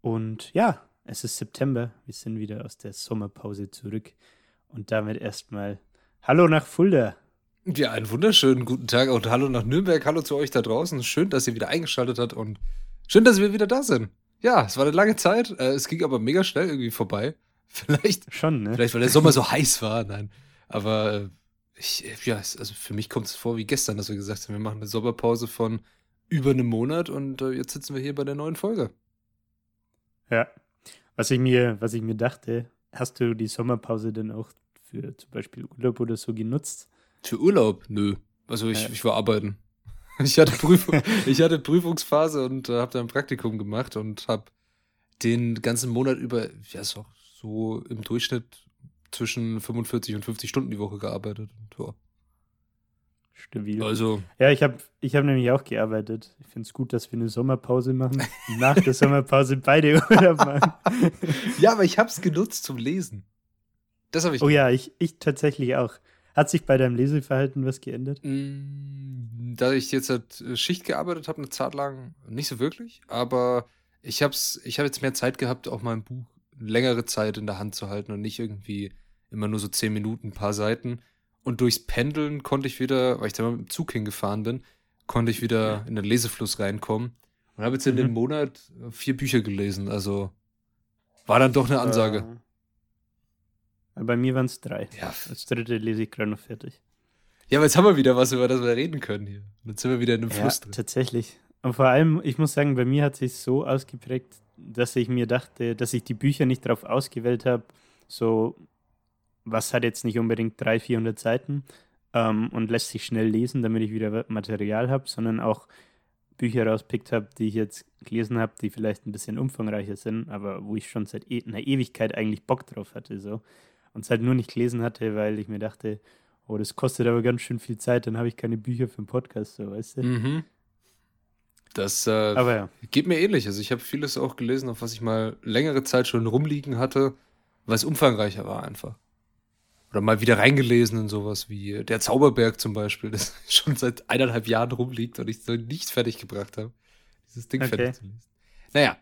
Und ja, es ist September. Wir sind wieder aus der Sommerpause zurück. Und damit erstmal Hallo nach Fulda. Ja, einen wunderschönen guten Tag und Hallo nach Nürnberg. Hallo zu euch da draußen. Schön, dass ihr wieder eingeschaltet habt und schön, dass wir wieder da sind. Ja, es war eine lange Zeit. Äh, es ging aber mega schnell irgendwie vorbei. Vielleicht schon, ne? Vielleicht, weil der Sommer so heiß war. Nein. Aber äh, ich, ja, also für mich kommt es vor wie gestern, dass wir gesagt haben, wir machen eine Sommerpause von über einem Monat und äh, jetzt sitzen wir hier bei der neuen Folge. Ja. Was ich mir, was ich mir dachte, hast du die Sommerpause denn auch für zum Beispiel Urlaub oder so genutzt? Für Urlaub? Nö. Also ich, ja. ich war arbeiten. Ich hatte, Prüfung, ich hatte Prüfungsphase und äh, habe da ein Praktikum gemacht und habe den ganzen Monat über, ja, so, so im Durchschnitt zwischen 45 und 50 Stunden die Woche gearbeitet. Ja. Stabil. Also. Ja, ich habe ich hab nämlich auch gearbeitet. Ich finde es gut, dass wir eine Sommerpause machen. nach der Sommerpause beide Urlaub machen. ja, aber ich habe es genutzt zum Lesen. Das habe ich. Oh gemacht. ja, ich, ich tatsächlich auch. Hat sich bei deinem Leseverhalten was geändert? Mm, da ich jetzt halt Schicht gearbeitet habe, eine Zeit lang nicht so wirklich, aber ich habe ich hab jetzt mehr Zeit gehabt, auch mal ein Buch längere Zeit in der Hand zu halten und nicht irgendwie immer nur so zehn Minuten, ein paar Seiten. Und durchs Pendeln konnte ich wieder, weil ich da mal mit dem Zug hingefahren bin, konnte ich wieder in den Lesefluss reinkommen. Und habe jetzt in mhm. dem Monat vier Bücher gelesen. Also war dann doch eine Ansage. Äh, bei mir waren es drei. Ja. Das dritte lese ich gerade noch fertig. Ja, aber jetzt haben wir wieder was, über das wir reden können hier. Und jetzt sind wir wieder in einem Fluss ja, drin. Tatsächlich. Und vor allem, ich muss sagen, bei mir hat sich so ausgeprägt, dass ich mir dachte, dass ich die Bücher nicht darauf ausgewählt habe, so was hat jetzt nicht unbedingt 300, 400 Seiten ähm, und lässt sich schnell lesen, damit ich wieder Material habe, sondern auch Bücher rauspickt habe, die ich jetzt gelesen habe, die vielleicht ein bisschen umfangreicher sind, aber wo ich schon seit e einer Ewigkeit eigentlich Bock drauf hatte. So. Und es halt nur nicht gelesen hatte, weil ich mir dachte, oh, das kostet aber ganz schön viel Zeit, dann habe ich keine Bücher für einen Podcast, so, weißt du? Mhm. Das äh, aber ja. geht mir ähnlich. Also ich habe vieles auch gelesen, auf was ich mal längere Zeit schon rumliegen hatte, weil es umfangreicher war einfach. Oder mal wieder reingelesen in sowas wie Der Zauberberg zum Beispiel, das schon seit eineinhalb Jahren rumliegt und ich so nicht fertig gebracht habe, dieses Ding okay. fertig zu lesen. Naja,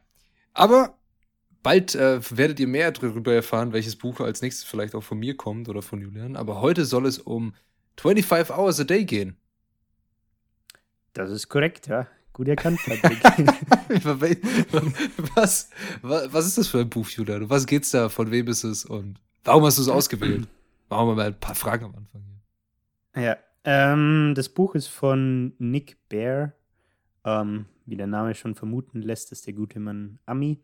aber bald äh, werdet ihr mehr darüber erfahren, welches Buch als nächstes vielleicht auch von mir kommt oder von Julian. Aber heute soll es um 25 Hours a Day gehen. Das ist korrekt, ja. Gut erkannt, Patrick. was, was, was ist das für ein Buch, Julian? Was geht's da? Von wem ist es? Und warum hast du es ausgewählt? Machen wir mal ein paar Fragen am Anfang hier. Ja, ähm, das Buch ist von Nick Bear. Ähm, wie der Name schon vermuten lässt, ist der gute Mann Ami.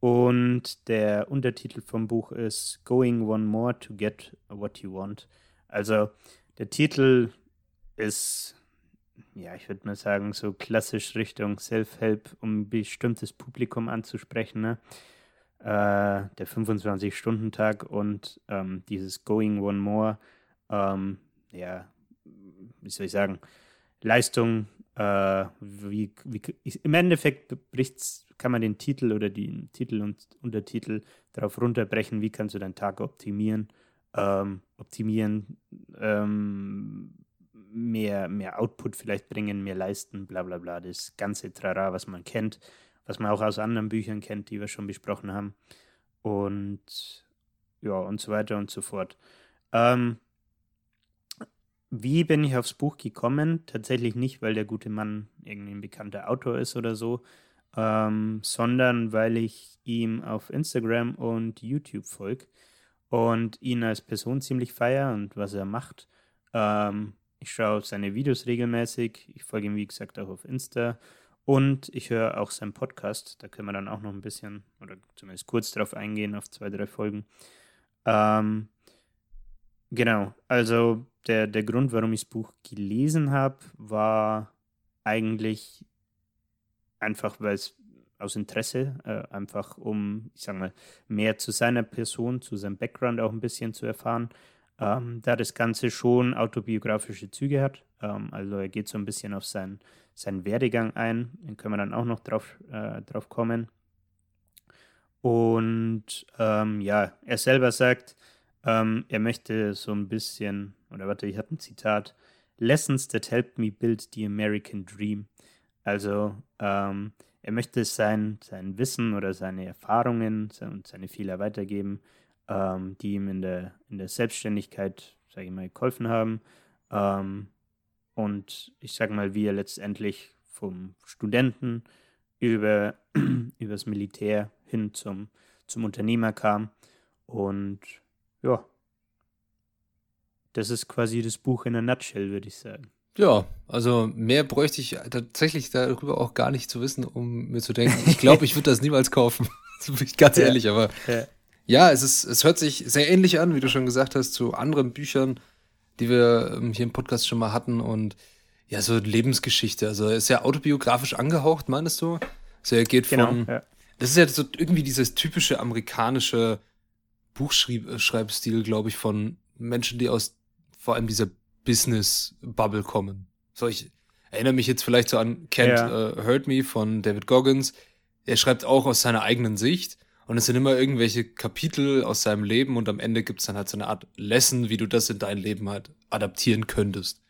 Und der Untertitel vom Buch ist Going One More to Get What You Want. Also der Titel ist, ja, ich würde mal sagen, so klassisch Richtung Self-Help, um ein bestimmtes Publikum anzusprechen. Ne? Äh, der 25-Stunden-Tag und ähm, dieses Going One More, ähm, ja, wie soll ich sagen, Leistung, äh, wie, wie, im Endeffekt bricht's, kann man den Titel oder den Titel und Untertitel darauf runterbrechen, wie kannst du deinen Tag optimieren, ähm, optimieren, ähm, mehr, mehr Output vielleicht bringen, mehr leisten, bla bla bla, das ganze Trara, was man kennt was man auch aus anderen Büchern kennt, die wir schon besprochen haben. Und ja, und so weiter und so fort. Ähm, wie bin ich aufs Buch gekommen? Tatsächlich nicht, weil der gute Mann irgendwie ein bekannter Autor ist oder so, ähm, sondern weil ich ihm auf Instagram und YouTube folge und ihn als Person ziemlich feiere und was er macht. Ähm, ich schaue seine Videos regelmäßig. Ich folge ihm, wie gesagt, auch auf Insta. Und ich höre auch seinen Podcast. Da können wir dann auch noch ein bisschen oder zumindest kurz drauf eingehen, auf zwei, drei Folgen. Ähm, genau, also der, der Grund, warum ich das Buch gelesen habe, war eigentlich einfach, weil es aus Interesse, äh, einfach um, ich sag mal, mehr zu seiner Person, zu seinem Background auch ein bisschen zu erfahren. Ähm, da das Ganze schon autobiografische Züge hat. Ähm, also er geht so ein bisschen auf seinen, seinen Werdegang ein. Den können wir dann auch noch drauf, äh, drauf kommen. Und ähm, ja, er selber sagt, ähm, er möchte so ein bisschen, oder warte, ich habe ein Zitat, Lessons that helped me build the American Dream. Also ähm, er möchte sein, sein Wissen oder seine Erfahrungen und seine Fehler weitergeben, ähm, die ihm in der, in der Selbstständigkeit, sage ich mal, geholfen haben. Und ich sage mal, wie er letztendlich vom Studenten über, über das Militär hin zum, zum Unternehmer kam. Und ja, das ist quasi das Buch in der Nutshell, würde ich sagen. Ja, also mehr bräuchte ich tatsächlich darüber auch gar nicht zu wissen, um mir zu denken, ich glaube, ich würde das niemals kaufen. das bin ich ganz ehrlich, aber ja. ja, es ist, es hört sich sehr ähnlich an, wie du schon gesagt hast, zu anderen Büchern, die wir ähm, hier im Podcast schon mal hatten und ja, so Lebensgeschichte. Also er ist ja autobiografisch angehaucht, meinst du? Also er geht genau, von. Ja. Das ist ja so irgendwie dieses typische amerikanische Buchschreibstil, glaube ich, von Menschen, die aus vor allem dieser Business-Bubble kommen. So, ich erinnere mich jetzt vielleicht so an Kent ja. uh, Hurt Me von David Goggins. Er schreibt auch aus seiner eigenen Sicht und es sind immer irgendwelche Kapitel aus seinem Leben und am Ende gibt es dann halt so eine Art Lesson, wie du das in dein Leben halt adaptieren könntest.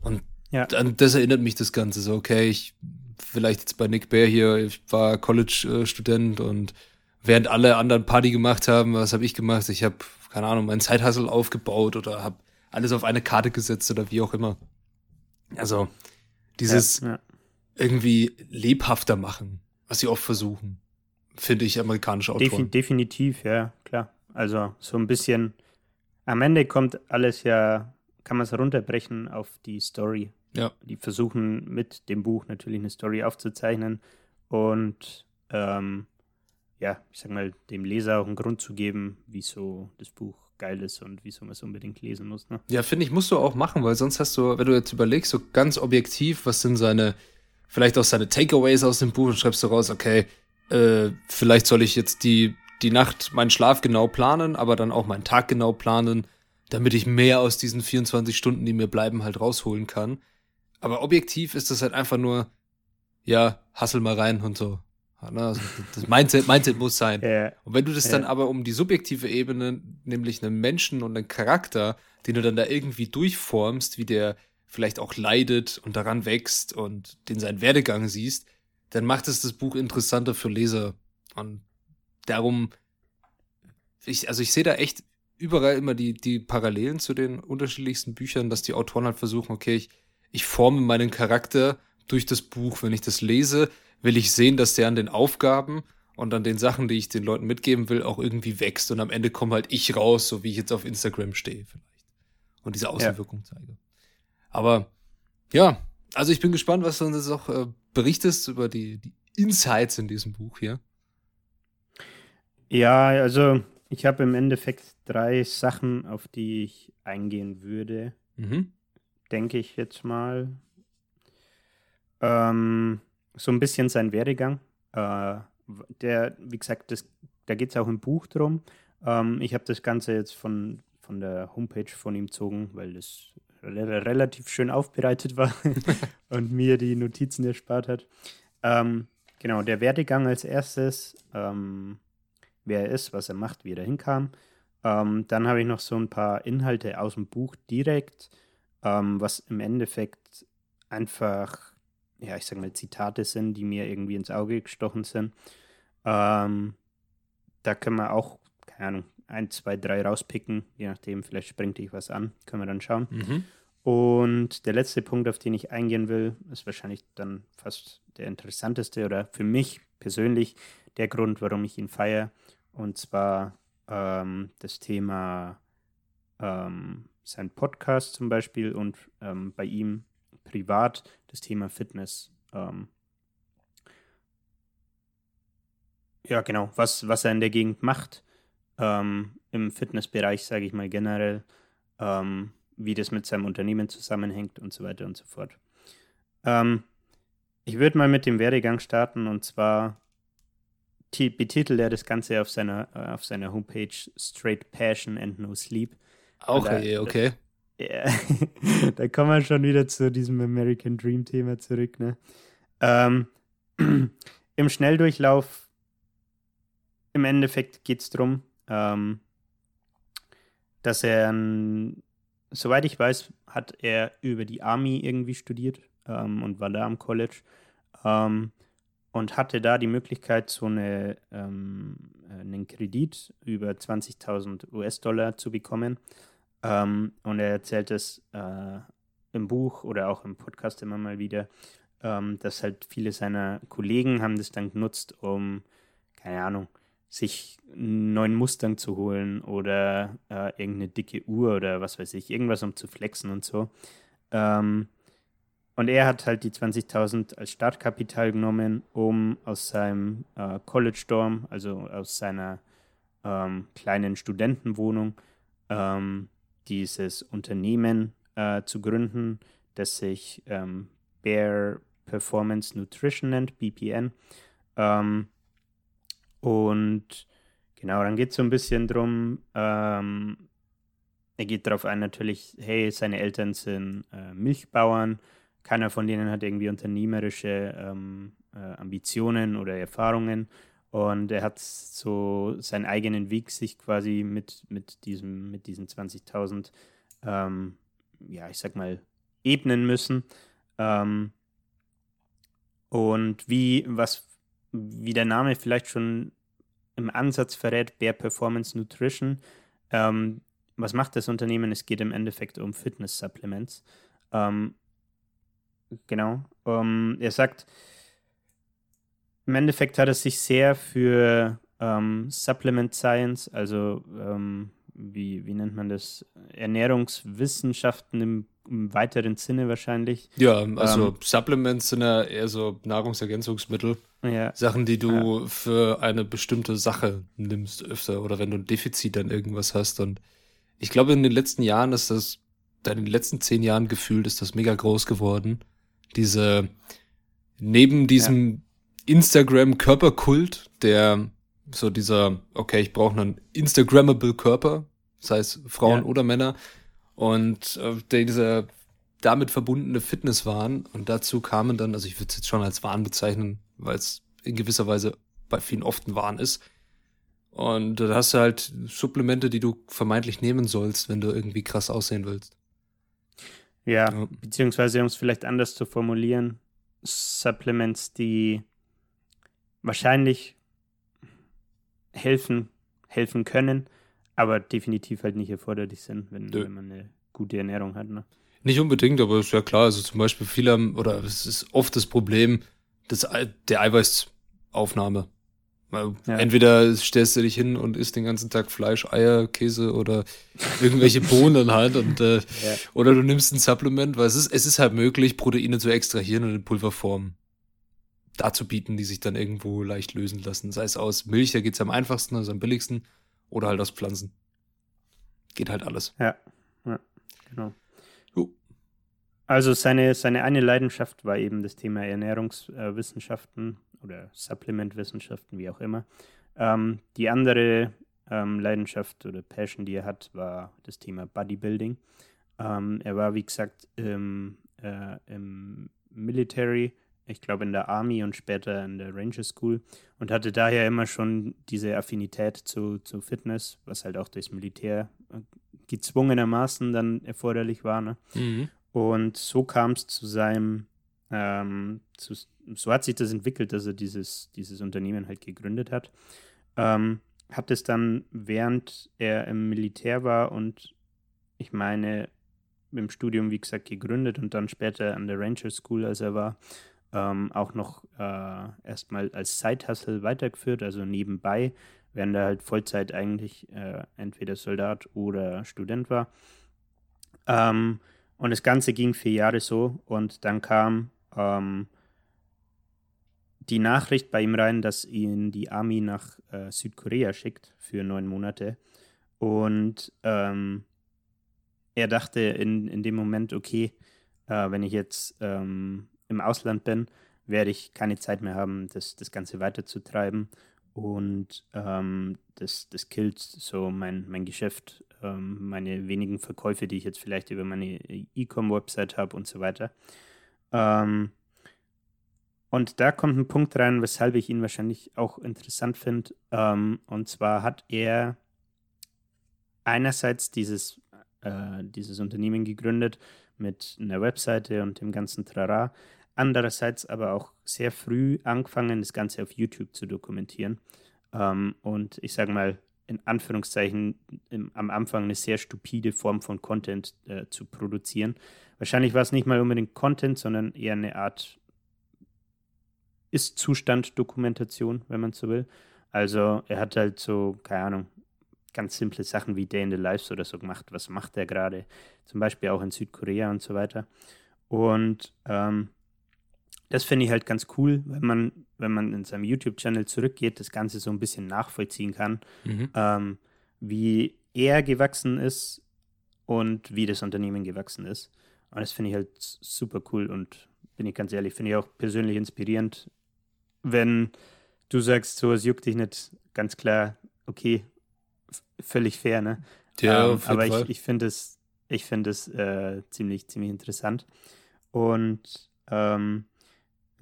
Und ja. dann, das erinnert mich das Ganze so, okay, ich vielleicht jetzt bei Nick Bear hier, ich war College-Student und während alle anderen Party gemacht haben, was habe ich gemacht? Ich habe, keine Ahnung, meinen Zeithassel aufgebaut oder habe alles auf eine Karte gesetzt oder wie auch immer. Also dieses ja, ja. irgendwie lebhafter machen, was sie oft versuchen, finde ich amerikanische Autoren. Defin definitiv, ja, klar. Also so ein bisschen, am Ende kommt alles ja, kann man es runterbrechen auf die Story. Ja. Die versuchen mit dem Buch natürlich eine Story aufzuzeichnen und ähm, ja, ich sag mal, dem Leser auch einen Grund zu geben, wieso das Buch geil ist und wieso man es unbedingt lesen muss. Ne? Ja, finde ich, musst du auch machen, weil sonst hast du, wenn du jetzt überlegst, so ganz objektiv, was sind seine, vielleicht auch seine Takeaways aus dem Buch und schreibst du raus, okay, äh, vielleicht soll ich jetzt die, die Nacht meinen Schlaf genau planen, aber dann auch meinen Tag genau planen, damit ich mehr aus diesen 24 Stunden, die mir bleiben, halt rausholen kann. Aber objektiv ist das halt einfach nur, ja, hassel mal rein und so. Ne? Also das Mindset, Mindset muss sein. Ja. Und wenn du das ja. dann aber um die subjektive Ebene, nämlich einen Menschen und einen Charakter, den du dann da irgendwie durchformst, wie der vielleicht auch leidet und daran wächst und den seinen Werdegang siehst, dann macht es das Buch interessanter für Leser. Und darum, ich, also ich sehe da echt überall immer die, die Parallelen zu den unterschiedlichsten Büchern, dass die Autoren halt versuchen, okay, ich, ich forme meinen Charakter durch das Buch, wenn ich das lese, will ich sehen, dass der an den Aufgaben und an den Sachen, die ich den Leuten mitgeben will, auch irgendwie wächst. Und am Ende komme halt ich raus, so wie ich jetzt auf Instagram stehe vielleicht. Und diese Außenwirkung ja. zeige. Aber ja, also ich bin gespannt, was uns jetzt auch äh, berichtest über die, die Insights in diesem Buch hier. Ja, also ich habe im Endeffekt drei Sachen, auf die ich eingehen würde. Mhm. Denke ich jetzt mal. Ähm, so ein bisschen sein Werdegang. Äh, der, wie gesagt, das, da geht es auch im Buch drum. Ähm, ich habe das Ganze jetzt von, von der Homepage von ihm gezogen, weil das relativ schön aufbereitet war und mir die Notizen erspart hat. Ähm, genau, der Werdegang als erstes, ähm, wer er ist, was er macht, wie er da hinkam. Ähm, dann habe ich noch so ein paar Inhalte aus dem Buch direkt, ähm, was im Endeffekt einfach ja, ich sag mal, Zitate sind, die mir irgendwie ins Auge gestochen sind. Ähm, da können wir auch, keine Ahnung, ein, zwei, drei rauspicken, je nachdem, vielleicht springt dich was an, können wir dann schauen. Mhm. Und der letzte Punkt, auf den ich eingehen will, ist wahrscheinlich dann fast der interessanteste oder für mich persönlich der Grund, warum ich ihn feiere. Und zwar ähm, das Thema ähm, sein Podcast zum Beispiel und ähm, bei ihm privat das Thema Fitness. Ähm, ja, genau, was, was er in der Gegend macht, ähm, im Fitnessbereich, sage ich mal generell, ähm, wie das mit seinem Unternehmen zusammenhängt und so weiter und so fort. Ähm, ich würde mal mit dem Werdegang starten und zwar betitelt er das Ganze auf seiner, äh, auf seiner Homepage Straight Passion and No Sleep. Auch, da, okay. okay. Ja, da kommen wir schon wieder zu diesem American Dream Thema zurück. Ne? Ähm, Im Schnelldurchlauf, im Endeffekt geht es darum, ähm, dass er, soweit ich weiß, hat er über die Army irgendwie studiert ähm, und war da am College ähm, und hatte da die Möglichkeit, so eine, ähm, einen Kredit über 20.000 US-Dollar zu bekommen. Ähm, und er erzählt es äh, im Buch oder auch im Podcast immer mal wieder, ähm, dass halt viele seiner Kollegen haben das dann genutzt, um, keine Ahnung, sich einen neuen Mustang zu holen oder äh, irgendeine dicke Uhr oder was weiß ich, irgendwas um zu flexen und so. Ähm, und er hat halt die 20.000 als Startkapital genommen, um aus seinem äh, College Dorm, also aus seiner ähm, kleinen Studentenwohnung, ähm, dieses Unternehmen äh, zu gründen, das sich ähm, Bear Performance Nutrition nennt, BPN. Und genau, dann geht es so ein bisschen drum, ähm, er geht darauf ein, natürlich, hey, seine Eltern sind äh, Milchbauern, keiner von denen hat irgendwie unternehmerische ähm, äh, Ambitionen oder Erfahrungen. Und er hat so seinen eigenen Weg sich quasi mit, mit, diesem, mit diesen 20.000, ähm, ja, ich sag mal, ebnen müssen. Ähm, und wie, was, wie der Name vielleicht schon im Ansatz verrät, Bear Performance Nutrition. Ähm, was macht das Unternehmen? Es geht im Endeffekt um Fitness-Supplements. Ähm, genau. Ähm, er sagt, im Endeffekt hat er sich sehr für ähm, Supplement Science, also ähm, wie, wie nennt man das? Ernährungswissenschaften im, im weiteren Sinne wahrscheinlich. Ja, also ähm, Supplements sind ja eher so Nahrungsergänzungsmittel. Ja. Sachen, die du ja. für eine bestimmte Sache nimmst öfter oder wenn du ein Defizit an irgendwas hast. Und ich glaube, in den letzten Jahren ist das, in den letzten zehn Jahren gefühlt, ist das mega groß geworden. Diese, neben diesem ja. Instagram-Körperkult, der so dieser, okay, ich brauche einen Instagrammable Körper, sei es Frauen oder Männer, und äh, dieser damit verbundene Fitnesswahn. Und dazu kamen dann, also ich würde es jetzt schon als Wahn bezeichnen, weil es in gewisser Weise bei vielen oft ein Wahn ist. Und da hast du halt Supplemente, die du vermeintlich nehmen sollst, wenn du irgendwie krass aussehen willst. Ja, ja. beziehungsweise um es vielleicht anders zu formulieren, Supplements, die wahrscheinlich helfen, helfen können, aber definitiv halt nicht erforderlich sind, wenn, wenn man eine gute Ernährung hat. Ne? Nicht unbedingt, aber ist ja klar, also zum Beispiel viele haben, oder es ist oft das Problem des, der Eiweißaufnahme. Ja. Entweder stellst du dich hin und isst den ganzen Tag Fleisch, Eier, Käse oder irgendwelche Bohnen halt und äh, ja. oder du nimmst ein Supplement, weil es ist, es ist halt möglich, Proteine zu extrahieren und in Pulverform dazu bieten, die sich dann irgendwo leicht lösen lassen. Sei es aus Milch, da geht es am einfachsten, also am billigsten, oder halt aus Pflanzen. Geht halt alles. Ja, ja genau. Uh. Also seine, seine eine Leidenschaft war eben das Thema Ernährungswissenschaften äh, oder Supplementwissenschaften, wie auch immer. Ähm, die andere ähm, Leidenschaft oder Passion, die er hat, war das Thema Bodybuilding. Ähm, er war, wie gesagt, im, äh, im Military ich glaube in der Army und später in der Ranger School und hatte daher immer schon diese Affinität zu, zu Fitness, was halt auch durchs Militär äh, gezwungenermaßen dann erforderlich war. Ne? Mhm. Und so kam es zu seinem, ähm, zu, so hat sich das entwickelt, dass er dieses, dieses Unternehmen halt gegründet hat. Ähm, hat es dann, während er im Militär war und ich meine, im Studium, wie gesagt, gegründet und dann später an der Ranger School, als er war, ähm, auch noch äh, erstmal als Side-Hustle weitergeführt, also nebenbei, während er halt Vollzeit eigentlich äh, entweder Soldat oder Student war. Ähm, und das Ganze ging vier Jahre so und dann kam ähm, die Nachricht bei ihm rein, dass ihn die Army nach äh, Südkorea schickt für neun Monate. Und ähm, er dachte in, in dem Moment, okay, äh, wenn ich jetzt ähm, im Ausland bin, werde ich keine Zeit mehr haben, das, das Ganze weiterzutreiben. Und ähm, das, das killt so mein, mein Geschäft, ähm, meine wenigen Verkäufe, die ich jetzt vielleicht über meine E-Com-Website habe und so weiter. Ähm, und da kommt ein Punkt rein, weshalb ich ihn wahrscheinlich auch interessant finde. Ähm, und zwar hat er einerseits dieses, äh, dieses Unternehmen gegründet mit einer Webseite und dem ganzen Trara, andererseits aber auch sehr früh angefangen, das Ganze auf YouTube zu dokumentieren. Ähm, und ich sage mal, in Anführungszeichen im, am Anfang eine sehr stupide Form von Content äh, zu produzieren. Wahrscheinlich war es nicht mal unbedingt Content, sondern eher eine Art Ist-Zustand-Dokumentation, wenn man so will. Also er hat halt so, keine Ahnung, ganz simple Sachen wie Day in the Lives oder so gemacht. Was macht er gerade? Zum Beispiel auch in Südkorea und so weiter. Und ähm, das finde ich halt ganz cool, wenn man, wenn man in seinem YouTube-Channel zurückgeht, das Ganze so ein bisschen nachvollziehen kann, mhm. ähm, wie er gewachsen ist und wie das Unternehmen gewachsen ist. Und das finde ich halt super cool und bin ich ganz ehrlich, finde ich auch persönlich inspirierend, wenn du sagst, so es juckt dich nicht ganz klar, okay, völlig fair, ne? Ja, ähm, aber ich, ich finde es, ich finde es äh, ziemlich, ziemlich interessant. Und ähm,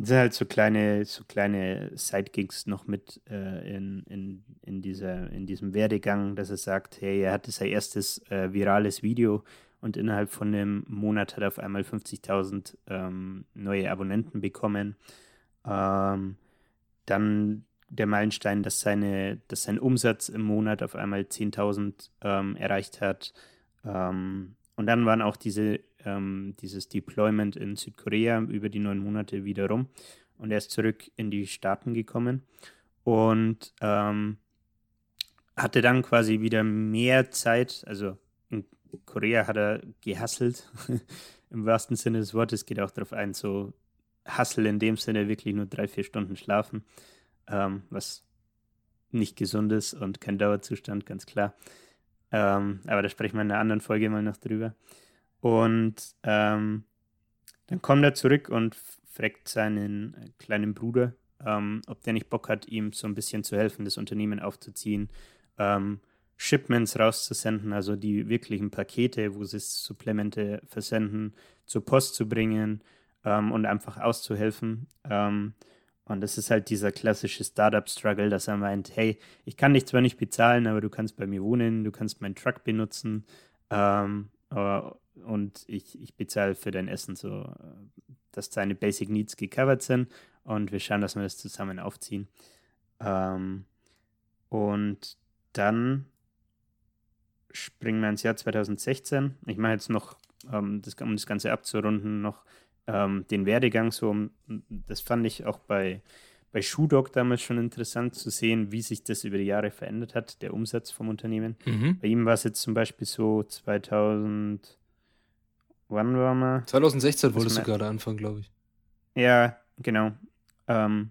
sind halt so kleine, so kleine Sidegigs noch mit äh, in, in, in, dieser, in diesem Werdegang, dass er sagt, hey, er hatte sein erstes äh, virales Video und innerhalb von einem Monat hat er auf einmal 50.000 ähm, neue Abonnenten bekommen. Ähm, dann der Meilenstein, dass, seine, dass sein Umsatz im Monat auf einmal 10.000 ähm, erreicht hat. Ähm, und dann waren auch diese ähm, dieses Deployment in Südkorea über die neun Monate wieder rum und er ist zurück in die Staaten gekommen und ähm, hatte dann quasi wieder mehr Zeit, also in Korea hat er gehasselt, im wahrsten Sinne des Wortes, geht auch darauf ein, so Hustle in dem Sinne wirklich nur drei, vier Stunden schlafen, ähm, was nicht gesund ist und kein Dauerzustand, ganz klar. Ähm, aber da sprechen wir in einer anderen Folge mal noch drüber. Und ähm, dann kommt er zurück und fragt seinen äh, kleinen Bruder, ähm, ob der nicht Bock hat, ihm so ein bisschen zu helfen, das Unternehmen aufzuziehen, ähm, Shipments rauszusenden, also die wirklichen Pakete, wo sie Supplemente versenden, zur Post zu bringen ähm, und einfach auszuhelfen. Ähm, und das ist halt dieser klassische Startup-Struggle, dass er meint, hey, ich kann dich zwar nicht bezahlen, aber du kannst bei mir wohnen, du kannst meinen Truck benutzen. Ähm, und ich, ich bezahle für dein Essen so, dass deine Basic Needs gecovert sind und wir schauen, dass wir das zusammen aufziehen. Ähm, und dann springen wir ins Jahr 2016. Ich mache jetzt noch, ähm, das, um das Ganze abzurunden, noch ähm, den Werdegang so. Das fand ich auch bei, bei Shoedog damals schon interessant zu sehen, wie sich das über die Jahre verändert hat, der Umsatz vom Unternehmen. Mhm. Bei ihm war es jetzt zum Beispiel so 2000, wann war man? 2016 wolltest du gerade anfangen, glaube ich. Ja, genau. Ähm,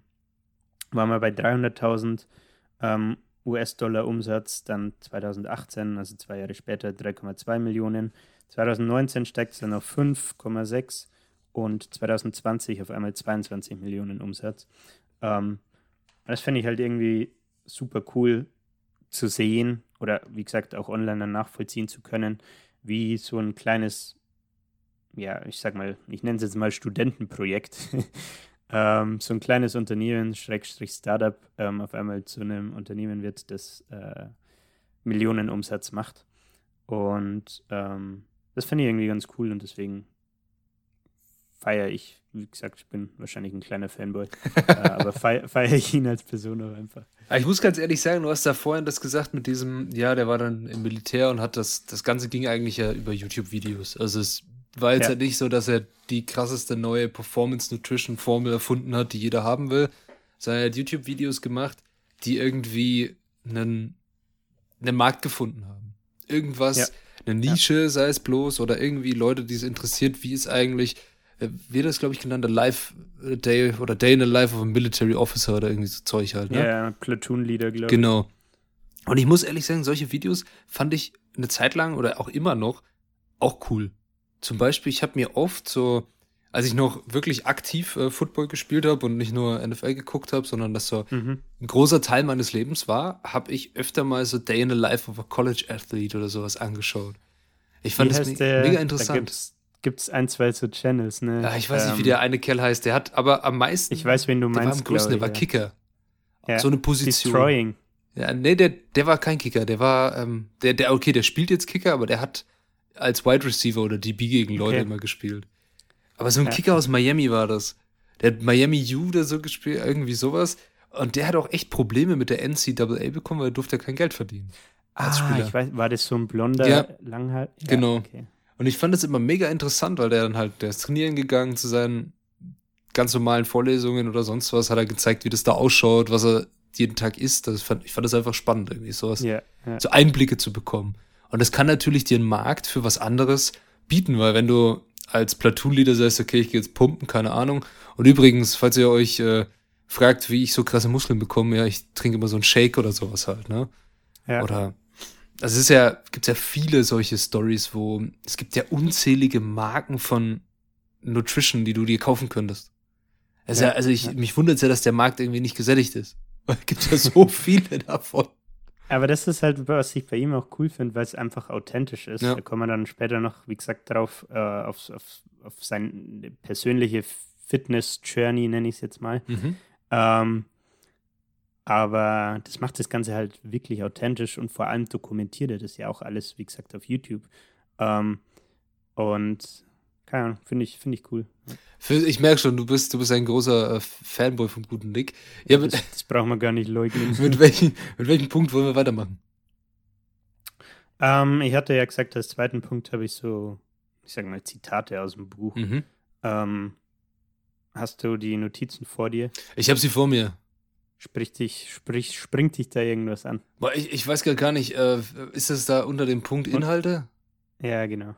waren wir bei 300.000 ähm, US-Dollar Umsatz, dann 2018, also zwei Jahre später, 3,2 Millionen. 2019 steigt es dann auf 5,6 und 2020 auf einmal 22 Millionen Umsatz. Ähm, das fände ich halt irgendwie super cool zu sehen oder wie gesagt auch online dann nachvollziehen zu können, wie so ein kleines, ja, ich sag mal, ich nenne es jetzt mal Studentenprojekt, ähm, so ein kleines Unternehmen, Schrägstrich Startup, ähm, auf einmal zu einem Unternehmen wird, das äh, Millionen Umsatz macht. Und ähm, das finde ich irgendwie ganz cool und deswegen feiere ich, wie gesagt, ich bin wahrscheinlich ein kleiner Fanboy, äh, aber feiere feier ich ihn als Person auch einfach. Ich muss ganz ehrlich sagen, du hast da vorhin das gesagt mit diesem, ja, der war dann im Militär und hat das, das Ganze ging eigentlich ja über YouTube-Videos. Also es war jetzt ja. halt nicht so, dass er die krasseste neue Performance Nutrition Formel erfunden hat, die jeder haben will, sondern er hat YouTube-Videos gemacht, die irgendwie einen, einen Markt gefunden haben. Irgendwas, ja. eine Nische, ja. sei es bloß, oder irgendwie Leute, die es interessiert, wie ist eigentlich äh, wird das, glaube ich, genannt, a Life a Day oder Day in the Life of a Military Officer oder irgendwie so Zeug halt. Ne? Ja, Platoon Leader, glaube ich. Genau. Und ich muss ehrlich sagen, solche Videos fand ich eine Zeit lang oder auch immer noch auch cool. Zum Beispiel, ich habe mir oft so als ich noch wirklich aktiv äh, Football gespielt habe und nicht nur NFL geguckt habe, sondern das so mhm. ein großer Teil meines Lebens war, habe ich öfter mal so Day in the Life of a College Athlete oder sowas angeschaut. Ich fand das me der, mega interessant. Gibt es ein, zwei so Channels, ne? Ja, ich weiß ähm, nicht, wie der eine Kerl heißt. Der hat aber am meisten. Ich weiß, wen du meinst. Der war am größten, der war Kicker. Ja. So eine Position. Destroying. Ja, nee, der, der war kein Kicker. Der war, ähm, der, der, okay, der spielt jetzt Kicker, aber der hat als Wide Receiver oder DB gegen Leute okay. immer gespielt. Aber so ein ja. Kicker aus Miami war das. Der hat Miami U oder so gespielt, irgendwie sowas. Und der hat auch echt Probleme mit der NCAA bekommen, weil er durfte ja kein Geld verdienen. Als ah, Spieler. ich weiß, war das so ein blonder, ja, langhaar? Ja, genau. Okay. Und ich fand das immer mega interessant, weil der dann halt, der ist trainieren gegangen zu seinen ganz normalen Vorlesungen oder sonst was, hat er gezeigt, wie das da ausschaut, was er jeden Tag isst. Das fand, ich fand das einfach spannend, irgendwie sowas. Yeah, yeah. So Einblicke zu bekommen. Und das kann natürlich dir einen Markt für was anderes bieten, weil wenn du als Platoon-Leader sagst, okay, ich gehe jetzt pumpen, keine Ahnung. Und übrigens, falls ihr euch äh, fragt, wie ich so krasse Muskeln bekomme, ja, ich trinke immer so einen Shake oder sowas halt, ne? Ja. Oder also es ist ja, gibt ja viele solche Stories, wo es gibt ja unzählige Marken von Nutrition, die du dir kaufen könntest. Also, ja, also ich, ja. mich wundert ja, dass der Markt irgendwie nicht gesättigt ist. Weil es gibt ja so viele davon. Aber das ist halt, was ich bei ihm auch cool finde, weil es einfach authentisch ist. Ja. Da kommen wir dann später noch, wie gesagt, drauf, äh, auf, auf, auf seine persönliche Fitness-Journey, nenne ich es jetzt mal. Mhm. Ähm, aber das macht das Ganze halt wirklich authentisch und vor allem dokumentiert er das ja auch alles, wie gesagt, auf YouTube. Ähm, und keine Ahnung, finde ich, find ich cool. Ich merke schon, du bist, du bist ein großer äh, Fanboy vom guten Nick. Ja, das, das brauchen wir gar nicht leugnen. mit, welchen, mit welchem Punkt wollen wir weitermachen? Ähm, ich hatte ja gesagt, als zweiten Punkt habe ich so, ich sage mal, Zitate aus dem Buch. Mhm. Ähm, hast du die Notizen vor dir? Ich habe sie vor mir. Spricht dich, sprich, springt dich da irgendwas an? Boah, ich, ich weiß gar nicht, äh, ist das da unter dem Punkt Inhalte? Ja, genau.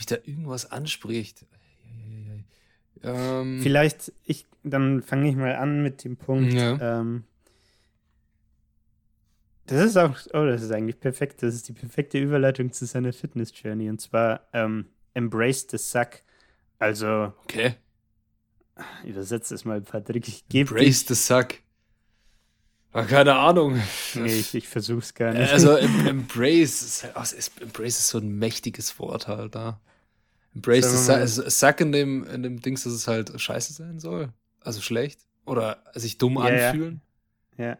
Ob ich da irgendwas anspricht? Ähm, Vielleicht, ich, dann fange ich mal an mit dem Punkt. Ja. Ähm, das ist auch, oh, das ist eigentlich perfekt. Das ist die perfekte Überleitung zu seiner Fitness-Journey. Und zwar ähm, Embrace the Suck. Also. Okay. Übersetze es mal, Patrick. Ich Embrace the Suck. Ach, keine Ahnung. Nee, ich, ich versuch's gar nicht. Also Embrace, Embrace ist so ein mächtiges Wort halt da. Embrace the Suck in dem, in dem Dings, dass es halt scheiße sein soll. Also schlecht. Oder sich dumm ja, anfühlen. Ja. Ja,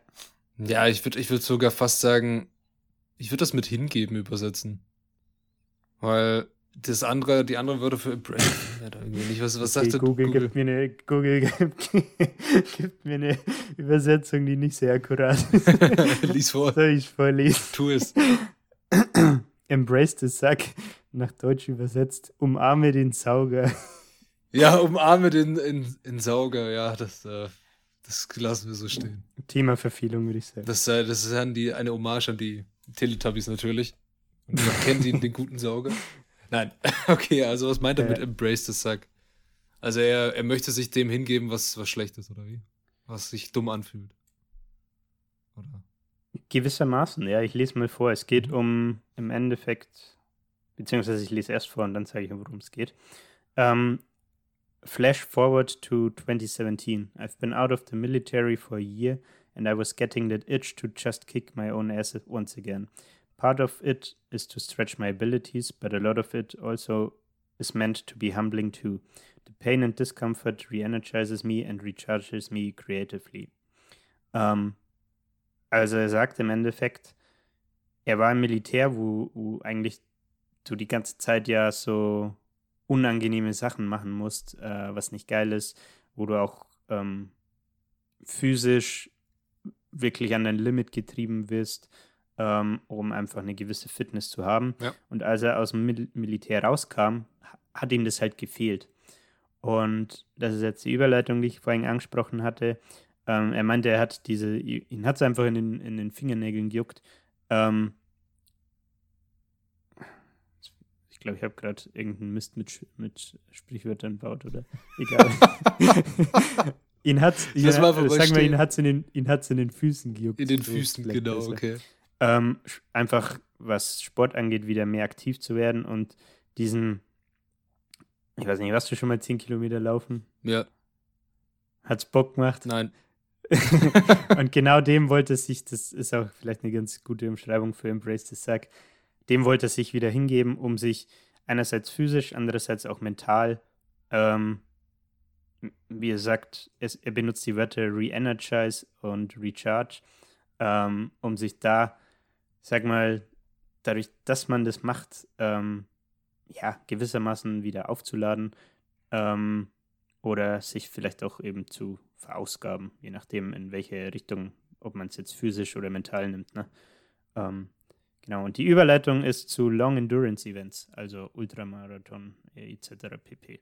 ja ich würde ich würd sogar fast sagen, ich würde das mit hingeben übersetzen. Weil das andere, die anderen Wörter für Embrace, ja, irgendwie nicht. Was, was okay, sagt Google, Google? Gibt mir eine, Google gibt, gibt, mir eine Übersetzung, die nicht sehr akkurat ist. Lies vor. Soll ich vorlesen? Tu es. Embrace the Suck, nach Deutsch übersetzt, umarme den Sauger. Ja, umarme den in, in Sauger, ja, das, äh, das lassen wir so stehen. Thema Verfehlung, würde ich sagen. Das, äh, das ist dann die, eine Hommage an die Teletubbies natürlich. Und man kennt den, den guten Sauger. Nein, okay, also was meint er mit Embrace the Suck? Also er, er möchte sich dem hingeben, was, was schlecht ist, oder wie? Was sich dumm anfühlt. Oder? Gewissermaßen, ja. Ich lese mal vor. Es geht mhm. um im Endeffekt, beziehungsweise ich lese erst vor und dann zeige ich, worum es geht. Um, ähm, flash forward to 2017. I've been out of the military for a year and I was getting that itch to just kick my own ass once again. Part of it is to stretch my abilities, but a lot of it also is meant to be humbling too. The pain and discomfort re energizes me and recharges me creatively. Um, also, er sagt im Endeffekt, er war im Militär, wo, wo eigentlich du die ganze Zeit ja so unangenehme Sachen machen musst, äh, was nicht geil ist, wo du auch ähm, physisch wirklich an dein Limit getrieben wirst ähm, um einfach eine gewisse Fitness zu haben. Ja. Und als er aus dem Mil Militär rauskam, hat ihm das halt gefehlt. Und das ist jetzt die Überleitung, die ich vorhin angesprochen hatte. Ähm, er meinte, er hat diese, ihn hat es einfach in den, in den Fingernägeln gejuckt. Ähm, ich glaube, ich habe gerade irgendeinen Mist mit, mit Sprichwörtern baut, oder? Egal. ihn hat, ihn, sagen wir, ihn hat es in, den, in den Füßen gejuckt. In den Füßen, so, genau, okay ähm, einfach was Sport angeht, wieder mehr aktiv zu werden und diesen, Ich weiß nicht, warst du schon mal 10 Kilometer laufen? Ja. Hat's Bock gemacht? Nein. und genau dem wollte sich, das ist auch vielleicht eine ganz gute Umschreibung für Embrace the Sack, dem wollte er sich wieder hingeben, um sich einerseits physisch, andererseits auch mental, ähm, wie er sagt, er benutzt die Wörter re-energize und recharge, ähm, um sich da, sag mal, dadurch, dass man das macht, ähm, ja, gewissermaßen wieder aufzuladen ähm, oder sich vielleicht auch eben zu verausgaben, je nachdem, in welche Richtung, ob man es jetzt physisch oder mental nimmt. Ne? Ähm, genau, und die Überleitung ist zu Long Endurance Events, also Ultramarathon etc. pp.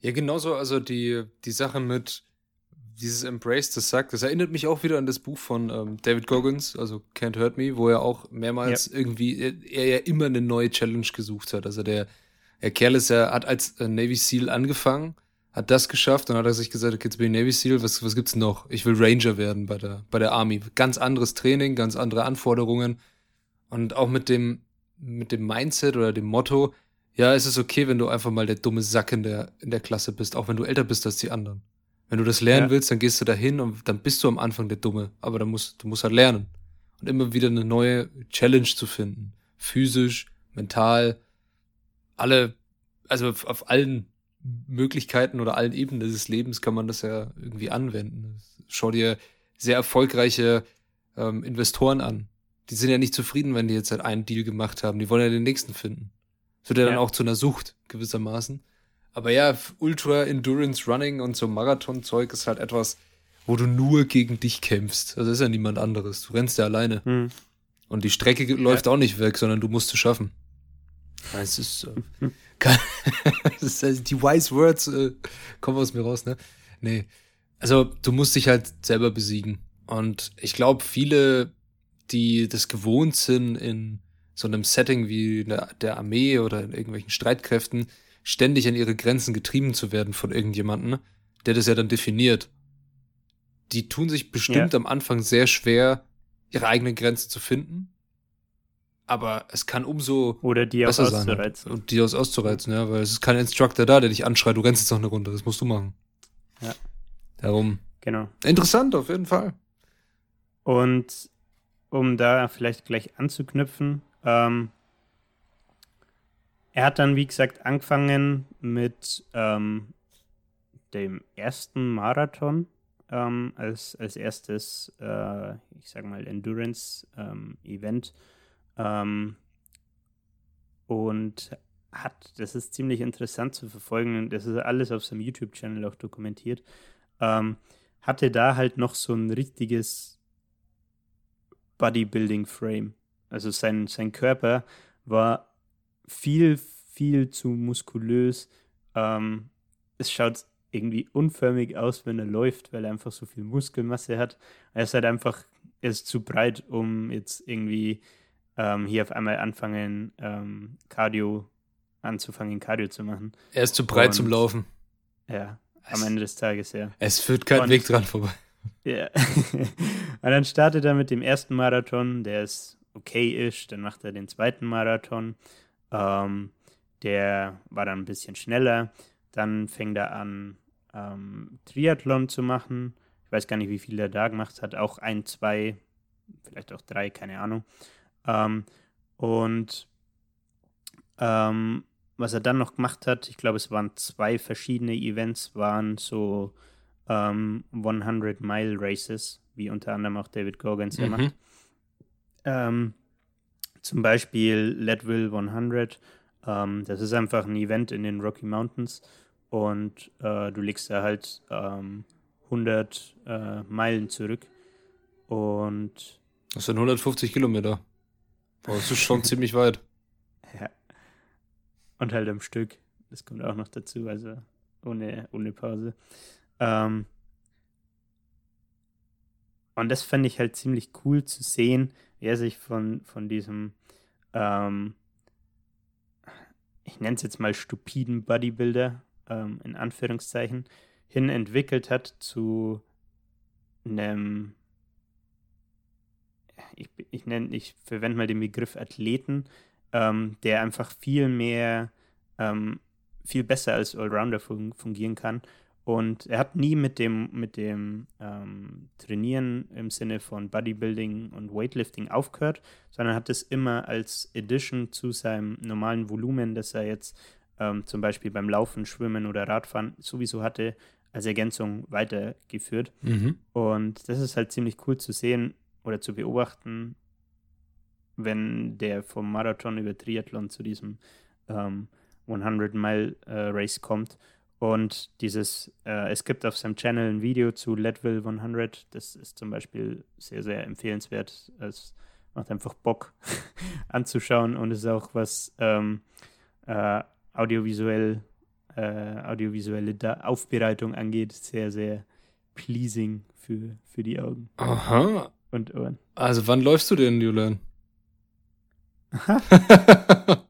Ja, genauso, also die, die Sache mit dieses Embrace the Suck, das erinnert mich auch wieder an das Buch von ähm, David Goggins, also Can't Hurt Me, wo er auch mehrmals ja. irgendwie, er ja immer eine neue Challenge gesucht hat. Also der, der Kerl ist ja, hat als äh, Navy SEAL angefangen, hat das geschafft und hat er sich gesagt, okay, jetzt bin ich Navy SEAL, was, was gibt's noch? Ich will Ranger werden bei der, bei der Army. Ganz anderes Training, ganz andere Anforderungen und auch mit dem, mit dem Mindset oder dem Motto, ja, es ist okay, wenn du einfach mal der dumme Sack in der, in der Klasse bist, auch wenn du älter bist als die anderen. Wenn du das lernen ja. willst, dann gehst du dahin und dann bist du am Anfang der Dumme. Aber dann musst, du musst halt lernen. Und immer wieder eine neue Challenge zu finden. Physisch, mental, alle, also auf allen Möglichkeiten oder allen Ebenen des Lebens kann man das ja irgendwie anwenden. Schau dir sehr erfolgreiche ähm, Investoren an. Die sind ja nicht zufrieden, wenn die jetzt halt einen Deal gemacht haben. Die wollen ja den nächsten finden. Das wird ja, ja. dann auch zu einer Sucht gewissermaßen. Aber ja, Ultra Endurance Running und so Marathon-Zeug ist halt etwas, wo du nur gegen dich kämpfst. Also ist ja niemand anderes. Du rennst ja alleine. Hm. Und die Strecke läuft ja. auch nicht weg, sondern du musst es schaffen. Es ist, äh, das ist die wise words äh, kommen aus mir raus, ne? Nee. Also du musst dich halt selber besiegen. Und ich glaube, viele, die das gewohnt sind in so einem Setting wie der, der Armee oder in irgendwelchen Streitkräften, ständig an ihre Grenzen getrieben zu werden von irgendjemandem, der das ja dann definiert. Die tun sich bestimmt ja. am Anfang sehr schwer, ihre eigenen Grenzen zu finden. Aber es kann umso Oder die besser auch auszureizen. Sein. Und die aus auszureizen, ja, weil es ist kein Instructor da, der dich anschreit, du rennst jetzt noch eine Runde, das musst du machen. Ja. Darum. Genau. Interessant, auf jeden Fall. Und um da vielleicht gleich anzuknüpfen, ähm, er hat dann, wie gesagt, angefangen mit ähm, dem ersten Marathon ähm, als, als erstes, äh, ich sag mal, Endurance-Event. Ähm, und hat, das ist ziemlich interessant zu verfolgen, das ist alles auf seinem YouTube-Channel auch dokumentiert, ähm, hatte da halt noch so ein richtiges Bodybuilding-Frame. Also sein, sein Körper war viel, viel zu muskulös. Ähm, es schaut irgendwie unförmig aus, wenn er läuft, weil er einfach so viel Muskelmasse hat. Er ist halt einfach, er ist zu breit, um jetzt irgendwie ähm, hier auf einmal anfangen, ähm, Cardio anzufangen, Cardio zu machen. Er ist zu breit Und, zum Laufen. Ja, am Ende des Tages, ja. Es führt kein Und, Weg dran vorbei. Ja. Und dann startet er mit dem ersten Marathon, der ist okay ist. Dann macht er den zweiten Marathon. Ähm, der war dann ein bisschen schneller. Dann fängt er an, ähm, Triathlon zu machen. Ich weiß gar nicht, wie viel er da gemacht hat. Auch ein, zwei, vielleicht auch drei, keine Ahnung. Ähm, und ähm, was er dann noch gemacht hat, ich glaube, es waren zwei verschiedene Events, waren so 100 ähm, Mile Races, wie unter anderem auch David Gorgans mhm. macht. Ähm, zum Beispiel Leadville 100. Ähm, das ist einfach ein Event in den Rocky Mountains und äh, du legst da halt ähm, 100 äh, Meilen zurück. Und. Das sind 150 Kilometer. Oh, das ist schon ziemlich weit. Ja. Und halt am Stück. Das kommt auch noch dazu, also ohne, ohne Pause. Ähm, und das fand ich halt ziemlich cool zu sehen, wie er sich von, von diesem, ähm, ich nenne es jetzt mal stupiden Bodybuilder, ähm, in Anführungszeichen, hin entwickelt hat zu einem, ich, ich ich verwende mal den Begriff Athleten, ähm, der einfach viel mehr ähm, viel besser als Allrounder fun fungieren kann. Und er hat nie mit dem, mit dem ähm, Trainieren im Sinne von Bodybuilding und Weightlifting aufgehört, sondern hat es immer als Addition zu seinem normalen Volumen, das er jetzt ähm, zum Beispiel beim Laufen, Schwimmen oder Radfahren sowieso hatte, als Ergänzung weitergeführt. Mhm. Und das ist halt ziemlich cool zu sehen oder zu beobachten, wenn der vom Marathon über Triathlon zu diesem ähm, 100-Mile-Race kommt. Und dieses, äh, es gibt auf seinem Channel ein Video zu Leadville 100. Das ist zum Beispiel sehr, sehr empfehlenswert. Es macht einfach Bock anzuschauen und ist auch was ähm, äh, audiovisuell, äh, audiovisuelle da Aufbereitung angeht, sehr, sehr pleasing für, für die Augen. Aha. Und Ohren. Also wann läufst du denn, Julian?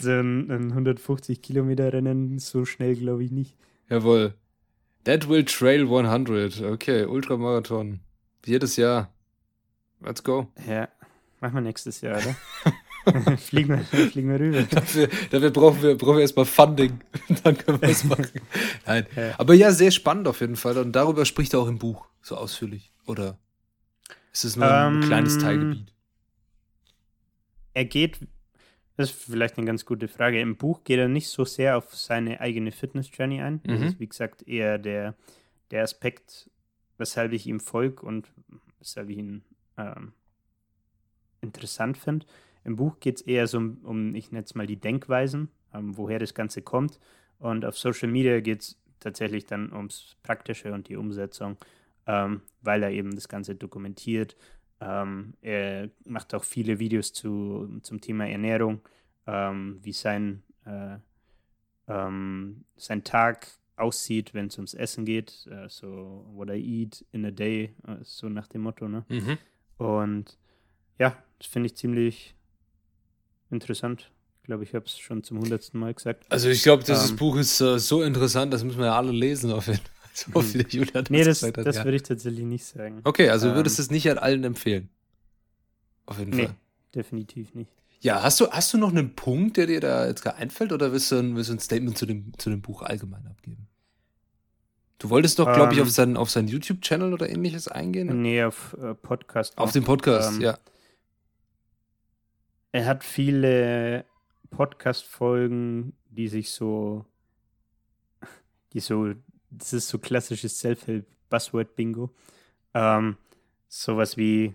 also ein, ein 150 Kilometer Rennen so schnell glaube ich nicht. Jawohl. That will Trail 100. Okay, Ultramarathon. Jedes Jahr. Let's go. Ja, machen wir nächstes Jahr, oder? fliegen, wir, fliegen wir rüber. Dafür, dafür brauchen wir, brauchen wir erstmal Funding. Dann können wir es machen. Nein. Ja. Aber ja, sehr spannend auf jeden Fall. Und darüber spricht er auch im Buch so ausführlich. Oder ist es nur ein ähm, kleines Teilgebiet? Er geht, das ist vielleicht eine ganz gute Frage. Im Buch geht er nicht so sehr auf seine eigene Fitness-Journey ein. Mhm. Das ist, wie gesagt, eher der, der Aspekt, weshalb ich ihm folge und weshalb ich ihn ähm, interessant finde. Im Buch geht es eher so um, um, ich nenne es mal die Denkweisen, ähm, woher das Ganze kommt. Und auf Social Media geht es tatsächlich dann ums Praktische und die Umsetzung, ähm, weil er eben das Ganze dokumentiert. Ähm, er macht auch viele Videos zu, zum Thema Ernährung, ähm, wie sein, äh, ähm, sein Tag aussieht, wenn es ums Essen geht. Äh, so, what I eat in a day, äh, so nach dem Motto. Ne? Mhm. Und ja, das finde ich ziemlich interessant. Ich glaube, ich habe es schon zum hundertsten Mal gesagt. Also ich glaube, dieses ähm, Buch ist uh, so interessant, das müssen wir ja alle lesen auf jeden Fall. So viel Julian nee, das, das, das ja. würde ich tatsächlich nicht sagen. Okay, also ähm, würdest du es nicht an allen empfehlen? Auf jeden nee, Fall. definitiv nicht. Ja, hast du, hast du noch einen Punkt, der dir da jetzt gerade einfällt, oder willst du ein, willst du ein Statement zu dem, zu dem Buch allgemein abgeben? Du wolltest doch, glaube ich, auf ähm. seinen, auf seinen YouTube-Channel oder ähnliches eingehen? Nee, auf äh, Podcast. Auf den Podcast, ähm, ja. Er hat viele Podcast-Folgen, die sich so, die so, das ist so klassisches Self-Help-Buzzword-Bingo. Ähm, sowas wie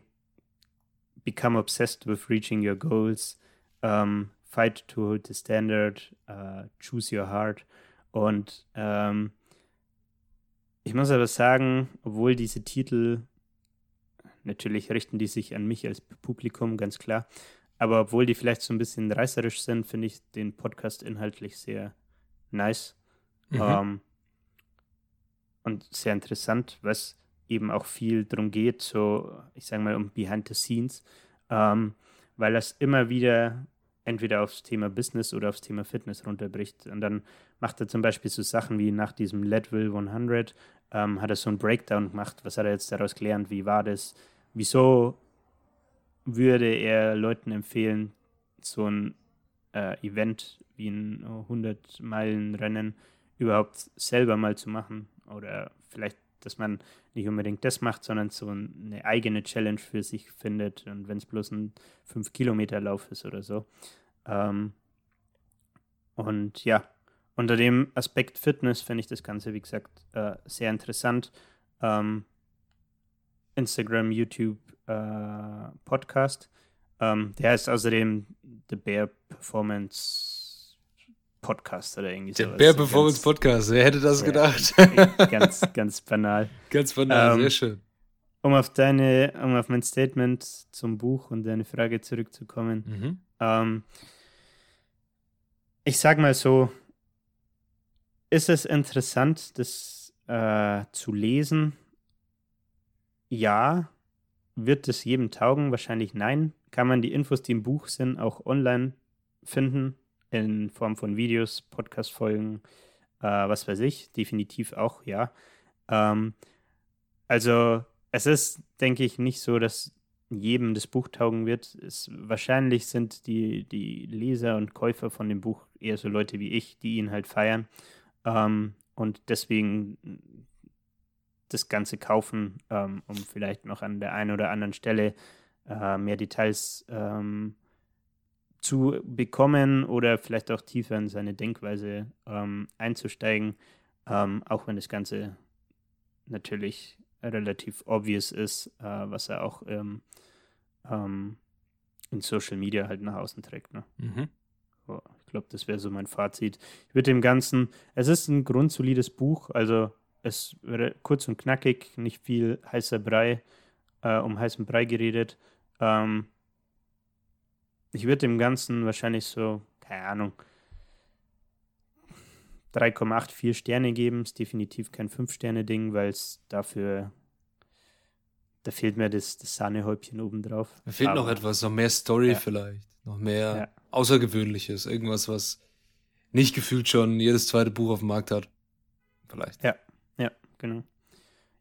Become obsessed with reaching your goals, um, Fight to hold the standard, uh, Choose your heart. Und ähm, ich muss aber sagen, obwohl diese Titel, natürlich richten die sich an mich als Publikum, ganz klar, aber obwohl die vielleicht so ein bisschen reißerisch sind, finde ich den Podcast inhaltlich sehr nice. Mhm. Ähm, und sehr interessant, was eben auch viel darum geht, so, ich sage mal, um Behind the Scenes, ähm, weil das immer wieder entweder aufs Thema Business oder aufs Thema Fitness runterbricht. Und dann macht er zum Beispiel so Sachen wie nach diesem Leadville 100, ähm, hat er so einen Breakdown gemacht, was hat er jetzt daraus gelernt, wie war das, wieso würde er Leuten empfehlen, so ein äh, Event wie ein 100-Meilen-Rennen überhaupt selber mal zu machen oder vielleicht, dass man nicht unbedingt das macht, sondern so eine eigene Challenge für sich findet und wenn es bloß ein 5-Kilometer-Lauf ist oder so. Ähm, und ja, unter dem Aspekt Fitness finde ich das Ganze, wie gesagt, äh, sehr interessant. Ähm, Instagram, YouTube, äh, Podcast. Ähm, der heißt außerdem The Bear Performance Podcast oder irgendwie Der sowas. Bear Performance ganz, Podcast, wer hätte das gedacht? ganz, ganz banal. Ganz banal, ähm, sehr schön. Um auf deine, um auf mein Statement zum Buch und deine Frage zurückzukommen. Mhm. Ähm, ich sag mal so, ist es interessant, das äh, zu lesen? Ja. Wird es jedem taugen? Wahrscheinlich nein. Kann man die Infos, die im Buch sind, auch online finden? In Form von Videos, Podcast-Folgen, äh, was weiß ich? Definitiv auch, ja. Ähm, also, es ist, denke ich, nicht so, dass jedem das Buch taugen wird. Es, wahrscheinlich sind die, die Leser und Käufer von dem Buch eher so Leute wie ich, die ihn halt feiern ähm, und deswegen das Ganze kaufen, ähm, um vielleicht noch an der einen oder anderen Stelle äh, mehr Details ähm, zu bekommen oder vielleicht auch tiefer in seine Denkweise ähm, einzusteigen, ähm, auch wenn das Ganze natürlich relativ obvious ist, äh, was er auch ähm, ähm, in Social Media halt nach außen trägt. Ne? Mhm. Oh, ich glaube, das wäre so mein Fazit. Ich würde dem Ganzen, es ist ein grundsolides Buch, also es wäre kurz und knackig, nicht viel heißer Brei, äh, um heißen Brei geredet. Ähm, ich würde dem Ganzen wahrscheinlich so, keine Ahnung, 3,84 Sterne geben. Ist definitiv kein 5-Sterne-Ding, weil es dafür, da fehlt mir das, das Sahnehäubchen obendrauf. Da fehlt Aber, noch etwas, noch mehr Story ja. vielleicht, noch mehr ja. Außergewöhnliches, irgendwas, was nicht gefühlt schon jedes zweite Buch auf dem Markt hat. Vielleicht. Ja, ja, genau.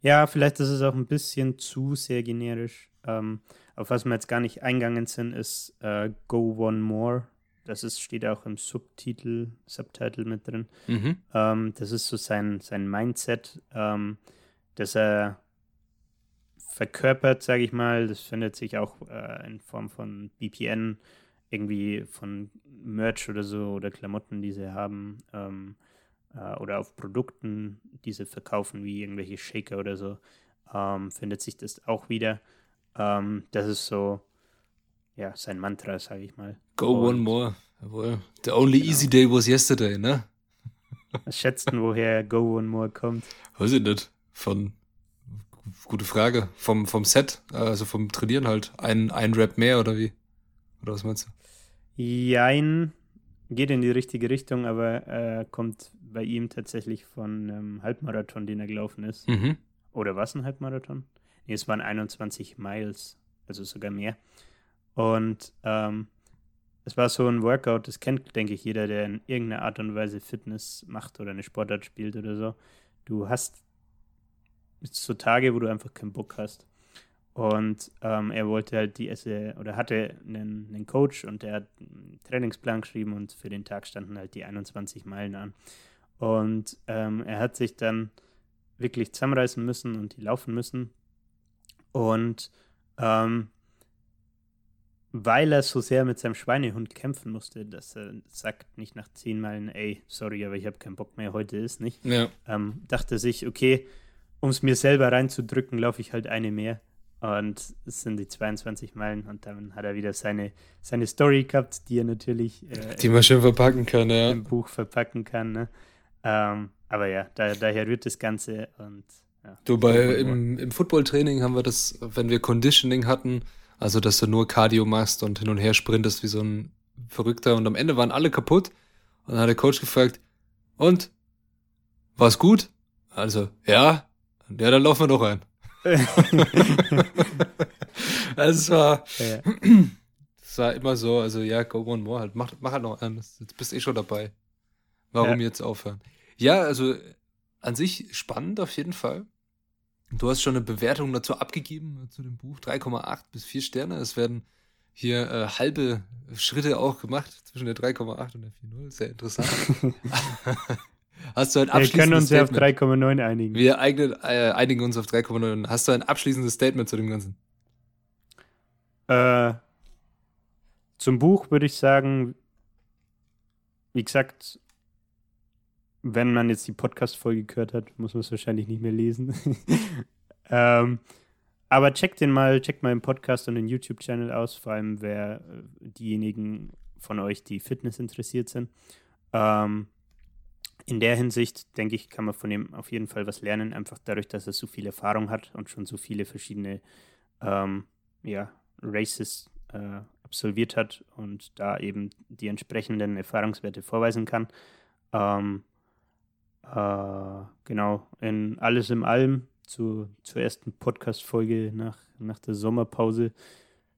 Ja, vielleicht ist es auch ein bisschen zu sehr generisch. Ähm, auf was wir jetzt gar nicht eingegangen sind, ist äh, Go One More. Das ist, steht auch im Subtitel, Subtitle mit drin. Mhm. Ähm, das ist so sein, sein Mindset, ähm, das er verkörpert, sage ich mal. Das findet sich auch äh, in Form von BPN, irgendwie von Merch oder so oder Klamotten, die sie haben. Ähm, äh, oder auf Produkten, die sie verkaufen, wie irgendwelche Shaker oder so, ähm, findet sich das auch wieder. Ähm, das ist so, ja, sein Mantra, sage ich mal. Go Und, one more. Jawohl. The only genau. easy day was yesterday, ne? Was schätzen, woher Go One More kommt? Weiß ich nicht. Von, gute Frage. Vom, vom Set, also vom Trainieren halt. Ein, ein Rap mehr oder wie? Oder was meinst du? Jein. Geht in die richtige Richtung, aber äh, kommt bei ihm tatsächlich von einem Halbmarathon, den er gelaufen ist. Mhm. Oder was ein Halbmarathon? Nee, es waren 21 Miles, also sogar mehr. Und ähm, es war so ein Workout, das kennt, denke ich, jeder, der in irgendeiner Art und Weise Fitness macht oder eine Sportart spielt oder so. Du hast so Tage, wo du einfach keinen Bock hast. Und ähm, er wollte halt die Esse oder hatte einen, einen Coach und der hat einen Trainingsplan geschrieben und für den Tag standen halt die 21 Meilen an. Und ähm, er hat sich dann wirklich zusammenreißen müssen und die laufen müssen. Und ähm, weil er so sehr mit seinem Schweinehund kämpfen musste, dass er sagt, nicht nach zehn Meilen, ey, sorry, aber ich habe keinen Bock mehr, heute ist nicht, ja. ähm, dachte sich, okay, um es mir selber reinzudrücken, laufe ich halt eine mehr. Und es sind die 22 Meilen und dann hat er wieder seine, seine Story gehabt, die er natürlich äh, die man schön verpacken kann, ja. im Buch verpacken kann. Ne? Ähm, aber ja, da, daher rührt das Ganze und ja. Du, bei, im, im Footballtraining haben wir das, wenn wir Conditioning hatten, also dass du nur Cardio machst und hin und her sprintest wie so ein Verrückter und am Ende waren alle kaputt und dann hat der Coach gefragt, und? War's gut? Also, ja, ja, dann laufen wir doch rein. also es war, ja. es war immer so, also ja, go one more halt, mach, mach halt noch einen, jetzt bist eh schon dabei. Warum ja. jetzt aufhören? Ja, also an sich spannend auf jeden Fall. Du hast schon eine Bewertung dazu abgegeben, äh, zu dem Buch. 3,8 bis 4 Sterne. Es werden hier äh, halbe Schritte auch gemacht zwischen der 3,8 und der 4,0. Sehr interessant. Hast du ein abschließendes Wir können uns ja auf 3,9 einigen. Wir eignen, äh, einigen uns auf 3,9. Hast du ein abschließendes Statement zu dem Ganzen? Äh, zum Buch würde ich sagen, wie gesagt, wenn man jetzt die Podcast-Folge gehört hat, muss man es wahrscheinlich nicht mehr lesen. ähm, aber checkt den mal, checkt mal den Podcast und den YouTube-Channel aus, vor allem wer äh, diejenigen von euch, die Fitness interessiert sind. Ähm, in der Hinsicht, denke ich, kann man von ihm auf jeden Fall was lernen, einfach dadurch, dass er so viel Erfahrung hat und schon so viele verschiedene ähm, ja, Races äh, absolviert hat und da eben die entsprechenden Erfahrungswerte vorweisen kann. Ähm, äh, genau, in Alles im Allem zu, zur ersten Podcast-Folge nach, nach der Sommerpause.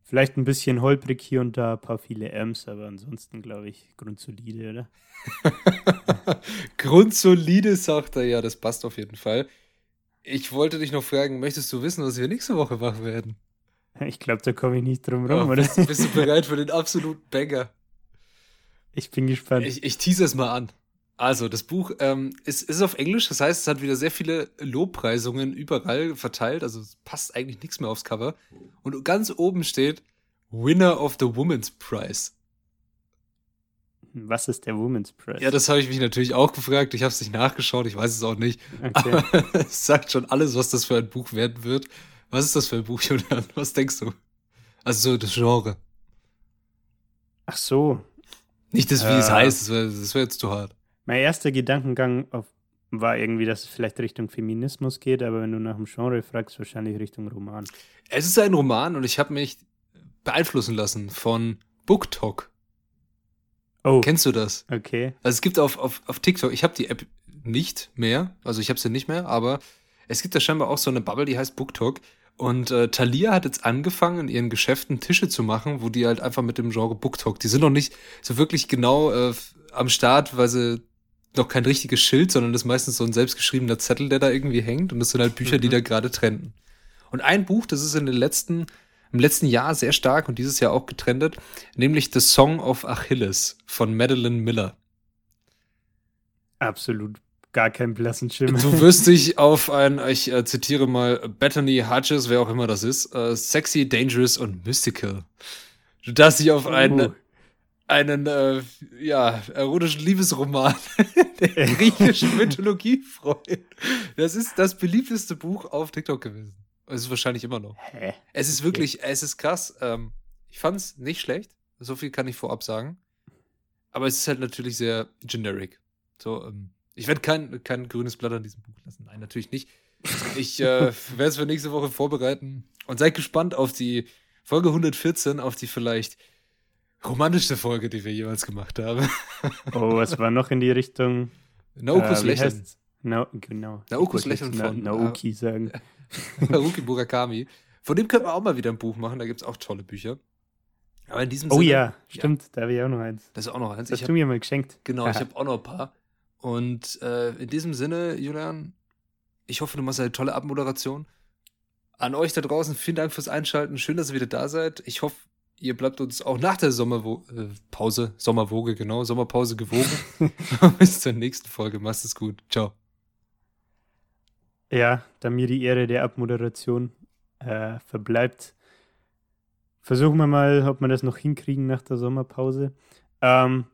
Vielleicht ein bisschen holprig hier und da, ein paar viele Amps, aber ansonsten glaube ich grundsolide, oder? grundsolide, sagt er, ja, das passt auf jeden Fall. Ich wollte dich noch fragen, möchtest du wissen, was wir nächste Woche machen werden? Ich glaube, da komme ich nicht drum rum, oh, oder? Bist, bist, du bereit für den absoluten Banger? Ich bin gespannt. Ich, ich tease es mal an. Also, das Buch ähm, ist, ist auf Englisch, das heißt, es hat wieder sehr viele Lobpreisungen überall verteilt. Also, es passt eigentlich nichts mehr aufs Cover. Und ganz oben steht Winner of the Woman's Prize. Was ist der Woman's Prize? Ja, das habe ich mich natürlich auch gefragt. Ich habe es nicht nachgeschaut, ich weiß es auch nicht. Okay. Aber es sagt schon alles, was das für ein Buch werden wird. Was ist das für ein Buch, Julian? Was denkst du? Also, so das Genre. Ach so. Nicht das, wie äh, es heißt, das wäre wär jetzt zu hart. Mein erster Gedankengang auf, war irgendwie, dass es vielleicht Richtung Feminismus geht, aber wenn du nach dem Genre fragst, wahrscheinlich Richtung Roman. Es ist ein Roman und ich habe mich beeinflussen lassen von BookTok. Oh. Kennst du das? Okay. Also es gibt auf, auf, auf TikTok, ich habe die App nicht mehr, also ich habe sie nicht mehr, aber es gibt da scheinbar auch so eine Bubble, die heißt BookTok. Und äh, Thalia hat jetzt angefangen, in ihren Geschäften Tische zu machen, wo die halt einfach mit dem Genre BookTok, die sind noch nicht so wirklich genau äh, am Start, weil sie noch kein richtiges Schild, sondern das ist meistens so ein selbstgeschriebener Zettel, der da irgendwie hängt. Und das sind halt Bücher, mhm. die da gerade trenden. Und ein Buch, das ist in den letzten, im letzten Jahr sehr stark und dieses Jahr auch getrendet, nämlich The Song of Achilles von Madeline Miller. Absolut gar keinen blassen Schimmer. Du wirst dich auf ein, ich äh, zitiere mal Bethany Hodges, wer auch immer das ist, äh, sexy, dangerous und mystical. Du darfst dich auf einen uh einen äh, ja, erotischen Liebesroman der griechischen Mythologie freuen. Das ist das beliebteste Buch auf TikTok gewesen. Es ist wahrscheinlich immer noch. Hä? Es ist wirklich, es ist krass. Ähm, ich fand's nicht schlecht. So viel kann ich vorab sagen. Aber es ist halt natürlich sehr generic. So, ähm, ich werde kein, kein grünes Blatt an diesem Buch lassen. Nein, natürlich nicht. Ich äh, werde es für nächste Woche vorbereiten und seid gespannt auf die Folge 114, auf die vielleicht romantischste Folge, die wir jemals gemacht haben. oh, was war noch in die Richtung? Naokus äh, Lächeln. No, genau. Naokus Lächeln von Naoki sagen. Naoki Murakami. Von dem können wir auch mal wieder ein Buch machen, da gibt es auch tolle Bücher. Aber in diesem oh, Sinne. Oh ja, stimmt, ja. da habe ich auch noch eins. Das ist auch noch eins. Das hast du mir mal geschenkt. Genau, ich habe auch noch ein paar. Und äh, in diesem Sinne, Julian, ich hoffe, du machst eine tolle Abmoderation. An euch da draußen, vielen Dank fürs Einschalten. Schön, dass ihr wieder da seid. Ich hoffe, ihr bleibt uns auch nach der Sommerpause, äh, Sommerwoge, genau, Sommerpause gewogen. Bis zur nächsten Folge. Mach's es gut. Ciao. Ja, da mir die Ehre der Abmoderation äh, verbleibt, versuchen wir mal, ob wir das noch hinkriegen nach der Sommerpause. Ähm,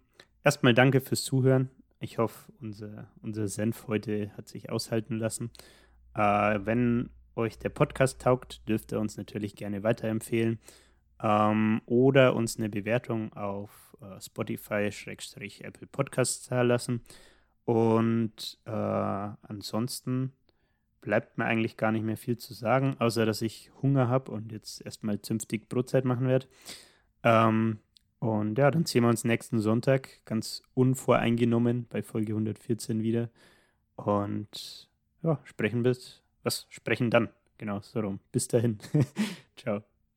erstmal danke fürs Zuhören. Ich hoffe, unser, unser Senf heute hat sich aushalten lassen. Äh, wenn euch der Podcast taugt, dürft ihr uns natürlich gerne weiterempfehlen ähm, oder uns eine Bewertung auf äh, Spotify-Apple Podcasts lassen. Und äh, ansonsten bleibt mir eigentlich gar nicht mehr viel zu sagen, außer dass ich Hunger habe und jetzt erstmal zünftig Brotzeit machen werde. Ähm, und ja, dann sehen wir uns nächsten Sonntag ganz unvoreingenommen bei Folge 114 wieder. Und ja, sprechen bis, was sprechen dann? Genau, so rum. Bis dahin. Ciao.